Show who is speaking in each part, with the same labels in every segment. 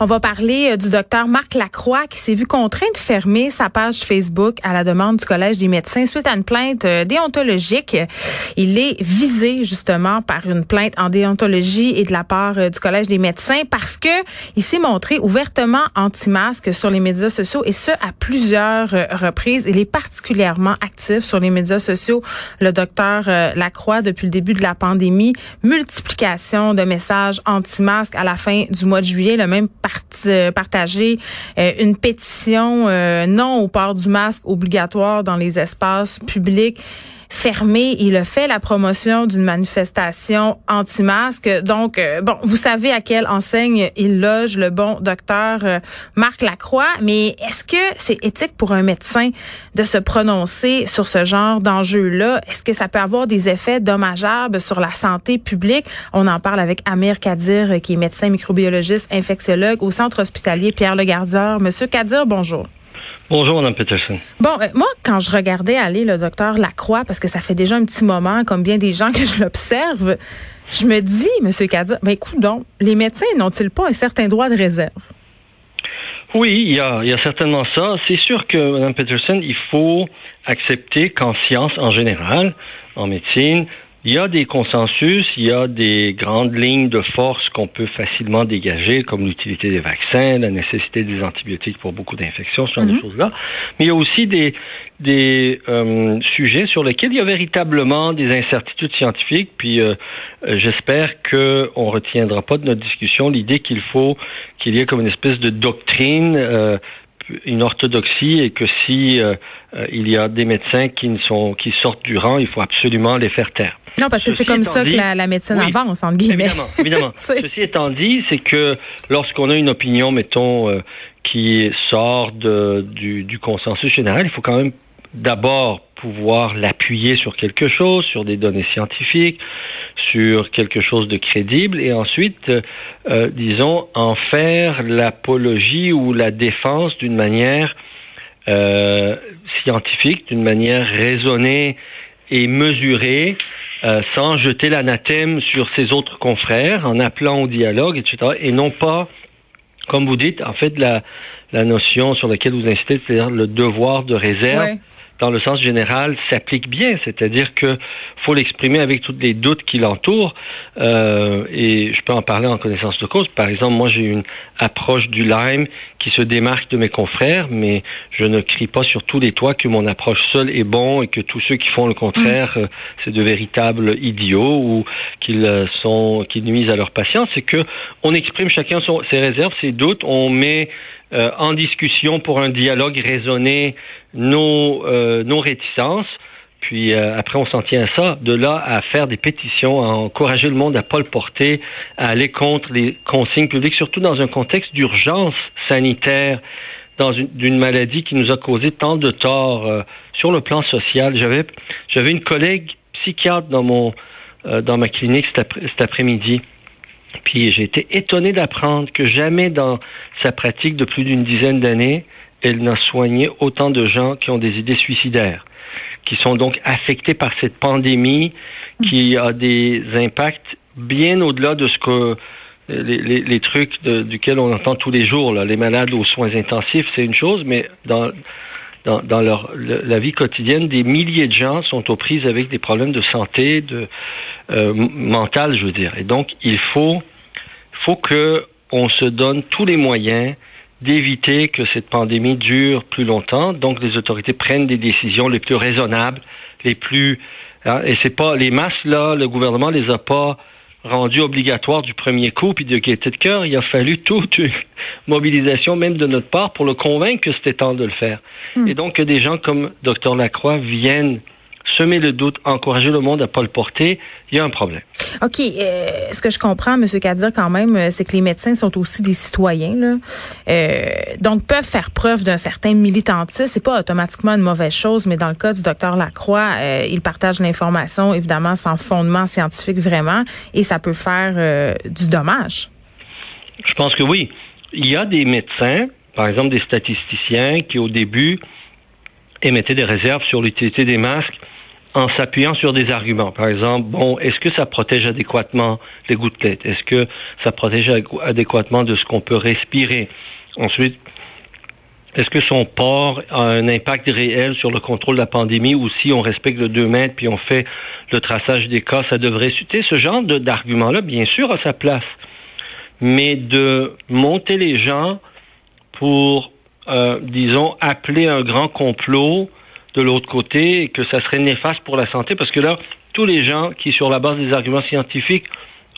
Speaker 1: On va parler euh, du docteur Marc Lacroix qui s'est vu contraint de fermer sa page Facebook à la demande du Collège des médecins suite à une plainte euh, déontologique. Il est visé justement par une plainte en déontologie et de la part euh, du Collège des médecins parce que il s'est montré ouvertement anti-masque sur les médias sociaux et ce à plusieurs reprises. Il est particulièrement actif sur les médias sociaux, le docteur Lacroix, depuis le début de la pandémie. Multiplication de messages anti-masque à la fin du mois de juillet, le même euh, partager euh, une pétition euh, non au port du masque obligatoire dans les espaces publics fermé. Il a fait la promotion d'une manifestation anti-masque. Donc, euh, bon, vous savez à quelle enseigne il loge le bon docteur euh, Marc Lacroix. Mais est-ce que c'est éthique pour un médecin de se prononcer sur ce genre d'enjeu-là? Est-ce que ça peut avoir des effets dommageables sur la santé publique? On en parle avec Amir Kadir, qui est médecin microbiologiste, infectiologue au centre hospitalier Pierre Le Gardeur. Monsieur Kadir, bonjour.
Speaker 2: Bonjour, Mme Peterson.
Speaker 1: Bon, euh, moi, quand je regardais aller le docteur Lacroix, parce que ça fait déjà un petit moment, comme bien des gens que je l'observe, je me dis, M. Kadir, ben écoute donc, les médecins n'ont-ils pas un certain droit de réserve?
Speaker 2: Oui, il y a, il y a certainement ça. C'est sûr que, Mme Peterson, il faut accepter qu'en science en général, en médecine, il y a des consensus, il y a des grandes lignes de force qu'on peut facilement dégager, comme l'utilité des vaccins, la nécessité des antibiotiques pour beaucoup d'infections, ce genre de mhm. choses-là. Mais il y a aussi des, des euh, sujets sur lesquels il y a véritablement des incertitudes scientifiques. Puis euh, euh, j'espère qu'on ne retiendra pas de notre discussion l'idée qu'il faut qu'il y ait comme une espèce de doctrine une orthodoxie et que si il y a des médecins qui ne sont qui sortent du rang, il faut absolument les faire taire.
Speaker 1: Non, parce que c'est comme ça que la, médecine avance, entre guillemets.
Speaker 2: Évidemment, évidemment. Ceci étant dit, c'est que lorsqu'on a une opinion, mettons, euh, qui sort de, du, du consensus général, il faut quand même d'abord pouvoir l'appuyer sur quelque chose, sur des données scientifiques, sur quelque chose de crédible, et ensuite, euh, disons, en faire l'apologie ou la défense d'une manière euh, scientifique, d'une manière raisonnée et mesurée, euh, sans jeter l'anathème sur ses autres confrères, en appelant au dialogue, etc., et non pas, comme vous dites, en fait, la, la notion sur laquelle vous incitez, c'est-à-dire le devoir de réserve dans le sens général, s'applique bien, c'est-à-dire que faut l'exprimer avec tous les doutes qui l'entourent. Euh, et je peux en parler en connaissance de cause. Par exemple, moi, j'ai une approche du Lyme qui se démarque de mes confrères, mais je ne crie pas sur tous les toits que mon approche seule est bon et que tous ceux qui font le contraire, mm. euh, c'est de véritables idiots ou qu'ils euh, sont, qu'ils nuisent à leurs patients. C'est que on exprime chacun ses réserves, ses doutes, on met euh, en discussion pour un dialogue raisonné nos, euh, nos réticences. Puis euh, après, on s'en tient à ça. De là à faire des pétitions, à encourager le monde à pas le porter, à aller contre les consignes publiques, surtout dans un contexte d'urgence sanitaire, dans une, d'une maladie qui nous a causé tant de tort sur le plan social. J'avais, j'avais une collègue psychiatre dans mon, dans ma clinique cet après-midi. Puis j'ai été étonné d'apprendre que jamais dans sa pratique de plus d'une dizaine d'années, elle n'a soigné autant de gens qui ont des idées suicidaires, qui sont donc affectés par cette pandémie qui a des impacts bien au-delà de ce que les, les, trucs duquel on entend tous les jours, là, les malades aux soins intensifs, c'est une chose, mais dans leur la vie quotidienne, des milliers de gens sont aux prises avec des problèmes de santé, de euh, mentale, je veux dire. Et donc, il faut faut que se donne tous les moyens d'éviter que cette pandémie dure plus longtemps. Donc, les autorités prennent des décisions les plus raisonnables, les plus hein, et c'est pas les masses là, le gouvernement les a pas rendus obligatoires du premier coup puis de gaieté de cœur. Il a fallu toute une mobilisation même de notre part pour le convaincre que c'était temps de le faire. Hmm. Et donc que des gens comme Dr Lacroix viennent semer le doute, encourager le monde à pas le porter, il y a un problème.
Speaker 1: OK. Euh, ce que je comprends, M. Kadir, quand même, euh, c'est que les médecins sont aussi des citoyens, là. Euh, donc peuvent faire preuve d'un certain militantisme. C'est pas automatiquement une mauvaise chose, mais dans le cas du docteur Lacroix, euh, il partage l'information, évidemment, sans fondement scientifique vraiment, et ça peut faire du dommage.
Speaker 2: Je pense que oui. Il y a des médecins, par exemple des statisticiens, qui au début émettait des réserves sur l'utilité des masques en s'appuyant sur des arguments. Par exemple, bon, est-ce que ça protège adéquatement les gouttelettes? Est-ce que ça protège adéquatement de ce qu'on peut respirer? Ensuite, est-ce que son port a un impact réel sur le contrôle de la pandémie ou si on respecte le 2 mètres puis on fait le traçage des cas, ça devrait suiter ce genre d'argument-là, bien sûr, à sa place. Mais de monter les gens pour, euh, disons, appeler un grand complot de l'autre côté que ça serait néfaste pour la santé parce que là, tous les gens qui, sur la base des arguments scientifiques,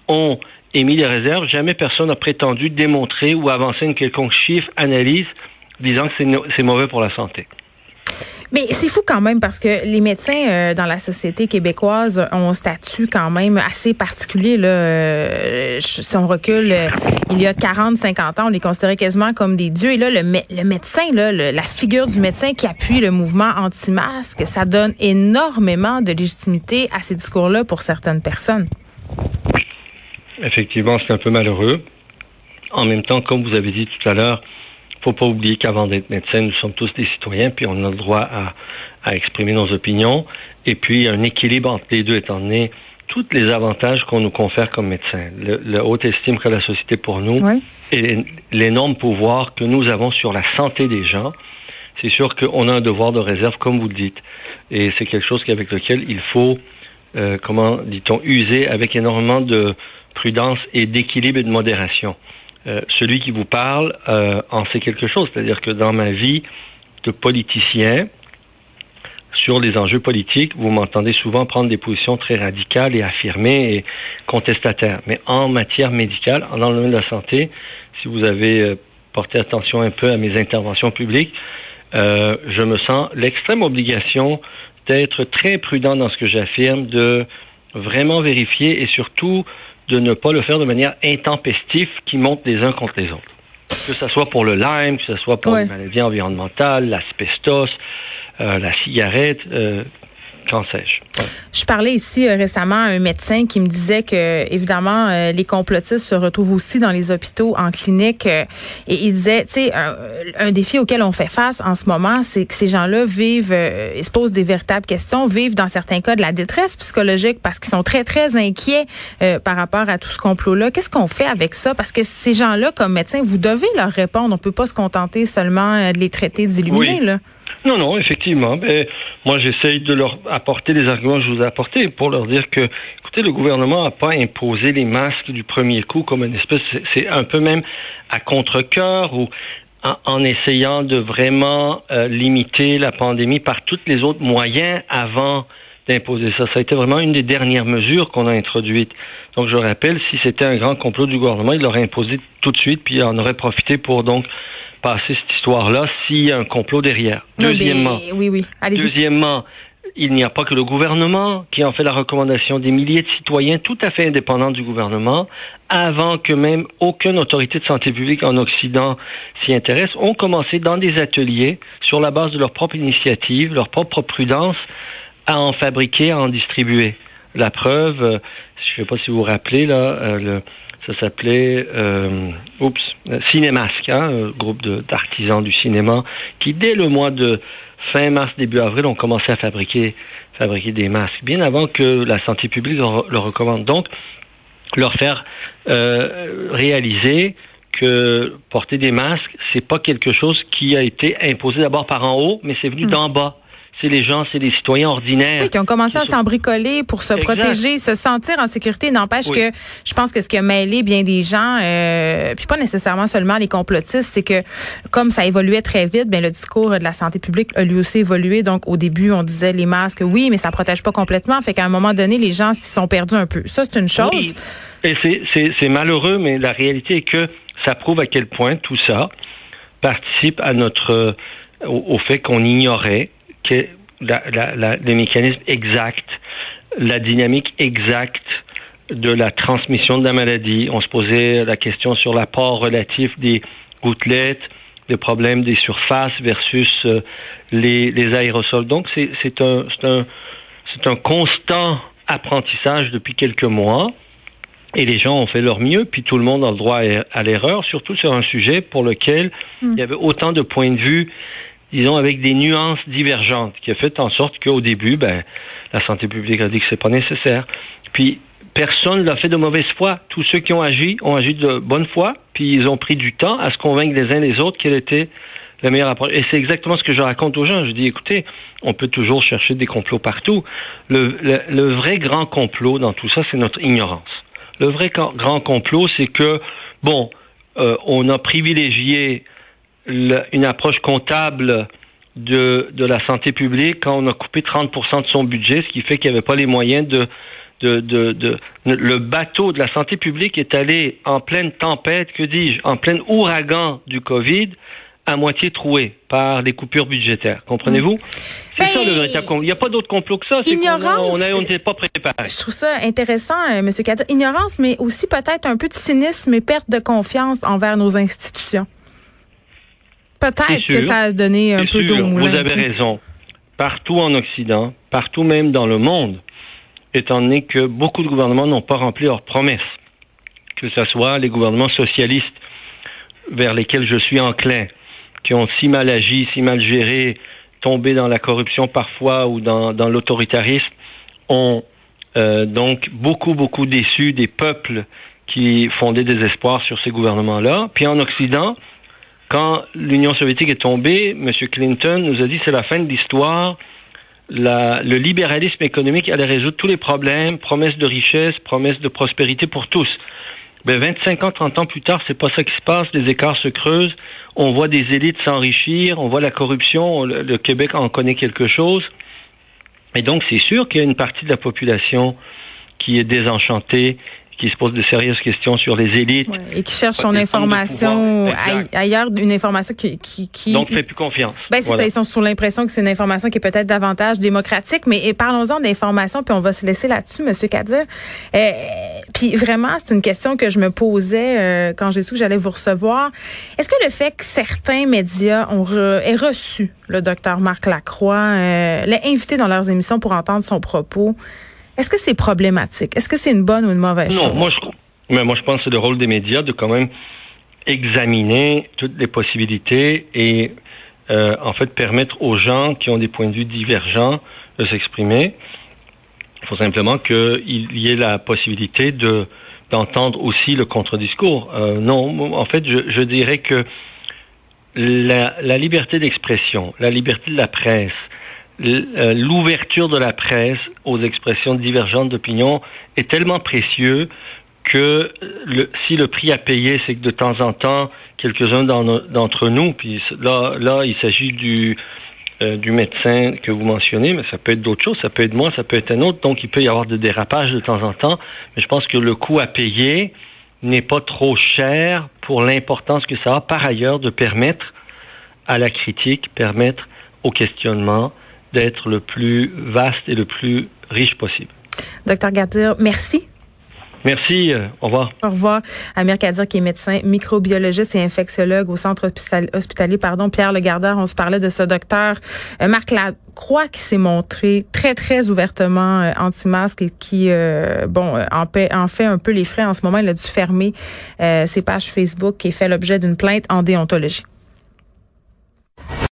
Speaker 2: ont émis des réserves, jamais personne n'a prétendu démontrer ou avancer une quelconque chiffre, analyse disant que c'est mauvais pour la santé.
Speaker 1: Mais c'est fou quand même parce que les médecins euh, dans la société québécoise ont un statut quand même assez particulier. Là. Euh, si on recule, euh, il y a 40, 50 ans, on les considérait quasiment comme des dieux. Et là, le, médecin, la figure du médecin qui appuie le mouvement anti-masque, ça donne énormément de légitimité à ces discours-là pour certaines personnes.
Speaker 2: Effectivement, c'est un peu malheureux. En même temps, comme vous avez dit tout à l'heure, faut pas oublier qu'avant d'être médecin, nous sommes tous des citoyens, puis on a le droit à, à exprimer nos opinions. Et puis, un équilibre entre les deux étant donné tous les avantages qu'on nous confère comme médecins, le, haute estime que la société pour nous et l'énorme pouvoir que nous avons sur la santé des gens, c'est sûr qu'on a un devoir de réserve, comme vous le dites. Et c'est quelque chose avec lequel il faut, euh, comment dit-on, user avec énormément de prudence et d'équilibre et de modération. Euh, celui qui vous parle euh, en sait quelque chose. C'est-à-dire que dans ma vie de politicien, sur les enjeux politiques, vous m'entendez souvent prendre des positions très radicales et affirmées et contestataires. Mais en matière médicale, dans le domaine de la santé, si vous avez euh, porté attention un peu à mes interventions publiques, je me sens l'extrême obligation d'être très prudent dans ce que j'affirme, de vraiment vérifier et surtout de ne pas le faire de manière intempestive qui monte les uns contre les autres. Que ce soit pour le Lyme, que ce soit pour les maladies environnementales, l'asbestos, euh, la cigarette, euh, sais-je?
Speaker 1: Je parlais ici euh, récemment à un médecin qui me disait que, évidemment, euh, les complotistes se retrouvent aussi dans les hôpitaux, en clinique. Euh, et il disait, tu sais, un, défi auquel on fait face en ce moment, c'est que ces gens-là vivent, ils se posent des véritables questions, vivent dans certains cas de la détresse psychologique parce qu'ils sont très, très inquiets par rapport à tout ce complot-là. Qu'est-ce qu'on fait avec ça? Parce que ces gens-là, comme médecins, vous devez leur répondre. On peut pas se contenter seulement de les traiter d'illuminés, là.
Speaker 2: Non, non, effectivement. Ben, moi, j'essaye de leur apporter les arguments que je vous ai apportés pour leur dire que, écoutez, le gouvernement n'a pas imposé les masques du premier coup comme une espèce, c'est un peu même à contre-cœur ou en, essayant de vraiment euh, limiter la pandémie par tous les autres moyens avant d'imposer ça. Ça a été vraiment une des dernières mesures qu'on a introduites. Donc, je rappelle, si c'était un grand complot du gouvernement, il l'aurait imposé tout de suite, puis il en aurait profité pour donc passer cette histoire-là s'il y a un complot derrière.
Speaker 1: Deuxièmement, oui, oui.
Speaker 2: Deuxièmement, il n'y a pas que le gouvernement qui en fait la recommandation des milliers de citoyens tout à fait indépendants du gouvernement, avant que même aucune autorité de santé publique en Occident s'y intéresse, ont commencé dans des ateliers, sur la base de leur propre initiative, leur propre prudence, à en fabriquer, à en distribuer. La preuve, euh, je ne sais pas si vous vous rappelez, là, euh, le, ça s'appelait euh, oups, Cinémasque, hein, un groupe d'artisans du cinéma, qui dès le mois de fin mars, début avril, ont commencé à fabriquer, fabriquer des masques, bien avant que la santé publique le recommande. Donc, leur faire euh, réaliser que porter des masques, c'est pas quelque chose qui a été imposé d'abord par en haut, mais c'est venu hmm. d'en bas c'est les gens, c'est les citoyens ordinaires.
Speaker 1: Oui, qui ont commencé à s'embricoler pour se protéger, se sentir en sécurité. N'empêche que je pense que ce qui a mêlé bien des gens, euh, puis pas nécessairement seulement les complotistes, c'est que comme ça évoluait très vite, bien le discours de la santé publique a lui aussi évolué. Donc au début, on disait les masques, oui, mais ça protège pas complètement. Fait qu'à un moment donné, les gens s'y sont perdus un peu. Ça, c'est une chose. Oui.
Speaker 2: Et c'est malheureux, mais la réalité est que ça prouve à quel point tout ça participe à notre au fait qu'on ignorait que la, les mécanismes exacts, la dynamique exacte de la transmission de la maladie. On se posait la question sur l'apport relatif des gouttelettes, des problèmes des surfaces versus euh, les, les, aérosols. Donc, c'est un, un, un constant apprentissage depuis quelques mois. Et les gens ont fait leur mieux, puis tout le monde a le droit à l'erreur, surtout sur un sujet pour lequel hmm. il y avait autant de points de vue disons, avec des nuances divergentes, qui a fait en sorte qu'au début, ben, la santé publique a dit que c'est pas nécessaire. Puis personne ne l'a fait de mauvaise foi. Tous ceux qui ont agi ont agi de bonne foi, puis ils ont pris du temps à se convaincre les uns les autres quelle était la meilleure approche. Et c'est exactement ce que je raconte aux gens. Je dis, écoutez, on peut toujours chercher des complots partout. Le, vrai grand complot dans tout ça, c'est notre ignorance. Le vrai grand complot, c'est que, bon, euh, on a privilégié une approche comptable de, de la santé publique quand on a coupé 30 de son budget, ce qui fait qu'il n'y avait pas les moyens de, de, de, de, le bateau de la santé publique est allé en pleine tempête, que dis-je, en plein ouragan du Covid, à moitié troué par des coupures budgétaires. Comprenez-vous? C'est ça le véritable complot. Il n'y a pas d'autre complot que ça.
Speaker 1: Ignorance.
Speaker 2: On n'était pas préparé.
Speaker 1: Je trouve ça intéressant, euh, M. Kadir. Ignorance, mais aussi peut-être un peu de cynisme et perte de confiance envers nos institutions. Peut-être que ça a donné un peu d'eau
Speaker 2: Vous avez raison. Partout en Occident, partout même dans le monde, étant donné que beaucoup de gouvernements n'ont pas rempli leurs promesses, que ce soit les gouvernements socialistes vers lesquels je suis enclin, qui ont si mal agi, si mal géré, tombé dans la corruption parfois ou dans, l'autoritarisme, ont euh, donc beaucoup, beaucoup déçu des peuples qui fondaient des espoirs sur ces gouvernements-là. Puis en Occident, quand l'Union soviétique est tombée, M. Clinton nous a dit c'est la fin de l'histoire. le libéralisme économique allait résoudre tous les problèmes, promesses de richesse, promesses de prospérité pour tous. Ben 25 ans, 30 ans plus tard, c'est pas ça qui se passe. Les écarts se creusent. On voit des élites s'enrichir. On voit la corruption. Le, Québec en connaît quelque chose. Et donc, c'est sûr qu'il y a une partie de la population qui est désenchantée qui se pose de sérieuses questions sur les élites.
Speaker 1: et qui cherche son information ailleurs, une information qui... qui, qui
Speaker 2: Donc, fait plus confiance.
Speaker 1: Ben, c'est ça, ils sont sous l'impression que c'est une information qui est peut-être davantage démocratique, mais parlons-en d'information, puis on va se laisser là-dessus, Monsieur Kadir. Euh, puis vraiment, c'est une question que je me posais euh, quand j'ai su que j'allais vous recevoir. Est-ce que le fait que certains médias ont aient reçu le docteur Marc Lacroix, euh, l'ait invité dans leurs émissions pour entendre son propos, est-ce que c'est problématique? Est-ce que c'est une bonne ou une mauvaise chose?
Speaker 2: Non, moi je, mais moi je pense que c'est le rôle des médias de quand même examiner toutes les possibilités et euh, en fait permettre aux gens qui ont des points de vue divergents de s'exprimer. Il faut simplement qu'il y ait la possibilité de d'entendre aussi le contre-discours. Euh, non, en fait, je, je dirais que la, la liberté d'expression, la liberté de la presse, l'ouverture de la presse aux expressions divergentes d'opinion est tellement précieux que le, si le prix à payer, c'est que de temps en temps, quelques-uns d'entre nous, puis là, là, il s'agit du euh, du médecin que vous mentionnez, mais ça peut être d'autres choses, ça peut être moi, ça peut être un autre, donc il peut y avoir des dérapages de temps en temps, mais je pense que le coût à payer n'est pas trop cher pour l'importance que ça a par ailleurs de permettre à la critique, permettre au questionnement, d'être le plus vaste et le plus riche possible.
Speaker 1: Docteur Gadir, merci.
Speaker 2: Merci. Euh, au revoir.
Speaker 1: Au revoir. Amir Kadir, qui est médecin microbiologiste et infectiologue au centre hospitalier, pardon, Pierre Legardeur. On se parlait de ce docteur euh, Marc Lacroix qui s'est montré très, très ouvertement euh, anti-masque et qui, bon, en, en, fait un peu les frais en ce moment. Il a dû fermer ses pages Facebook et fait l'objet d'une plainte en déontologie.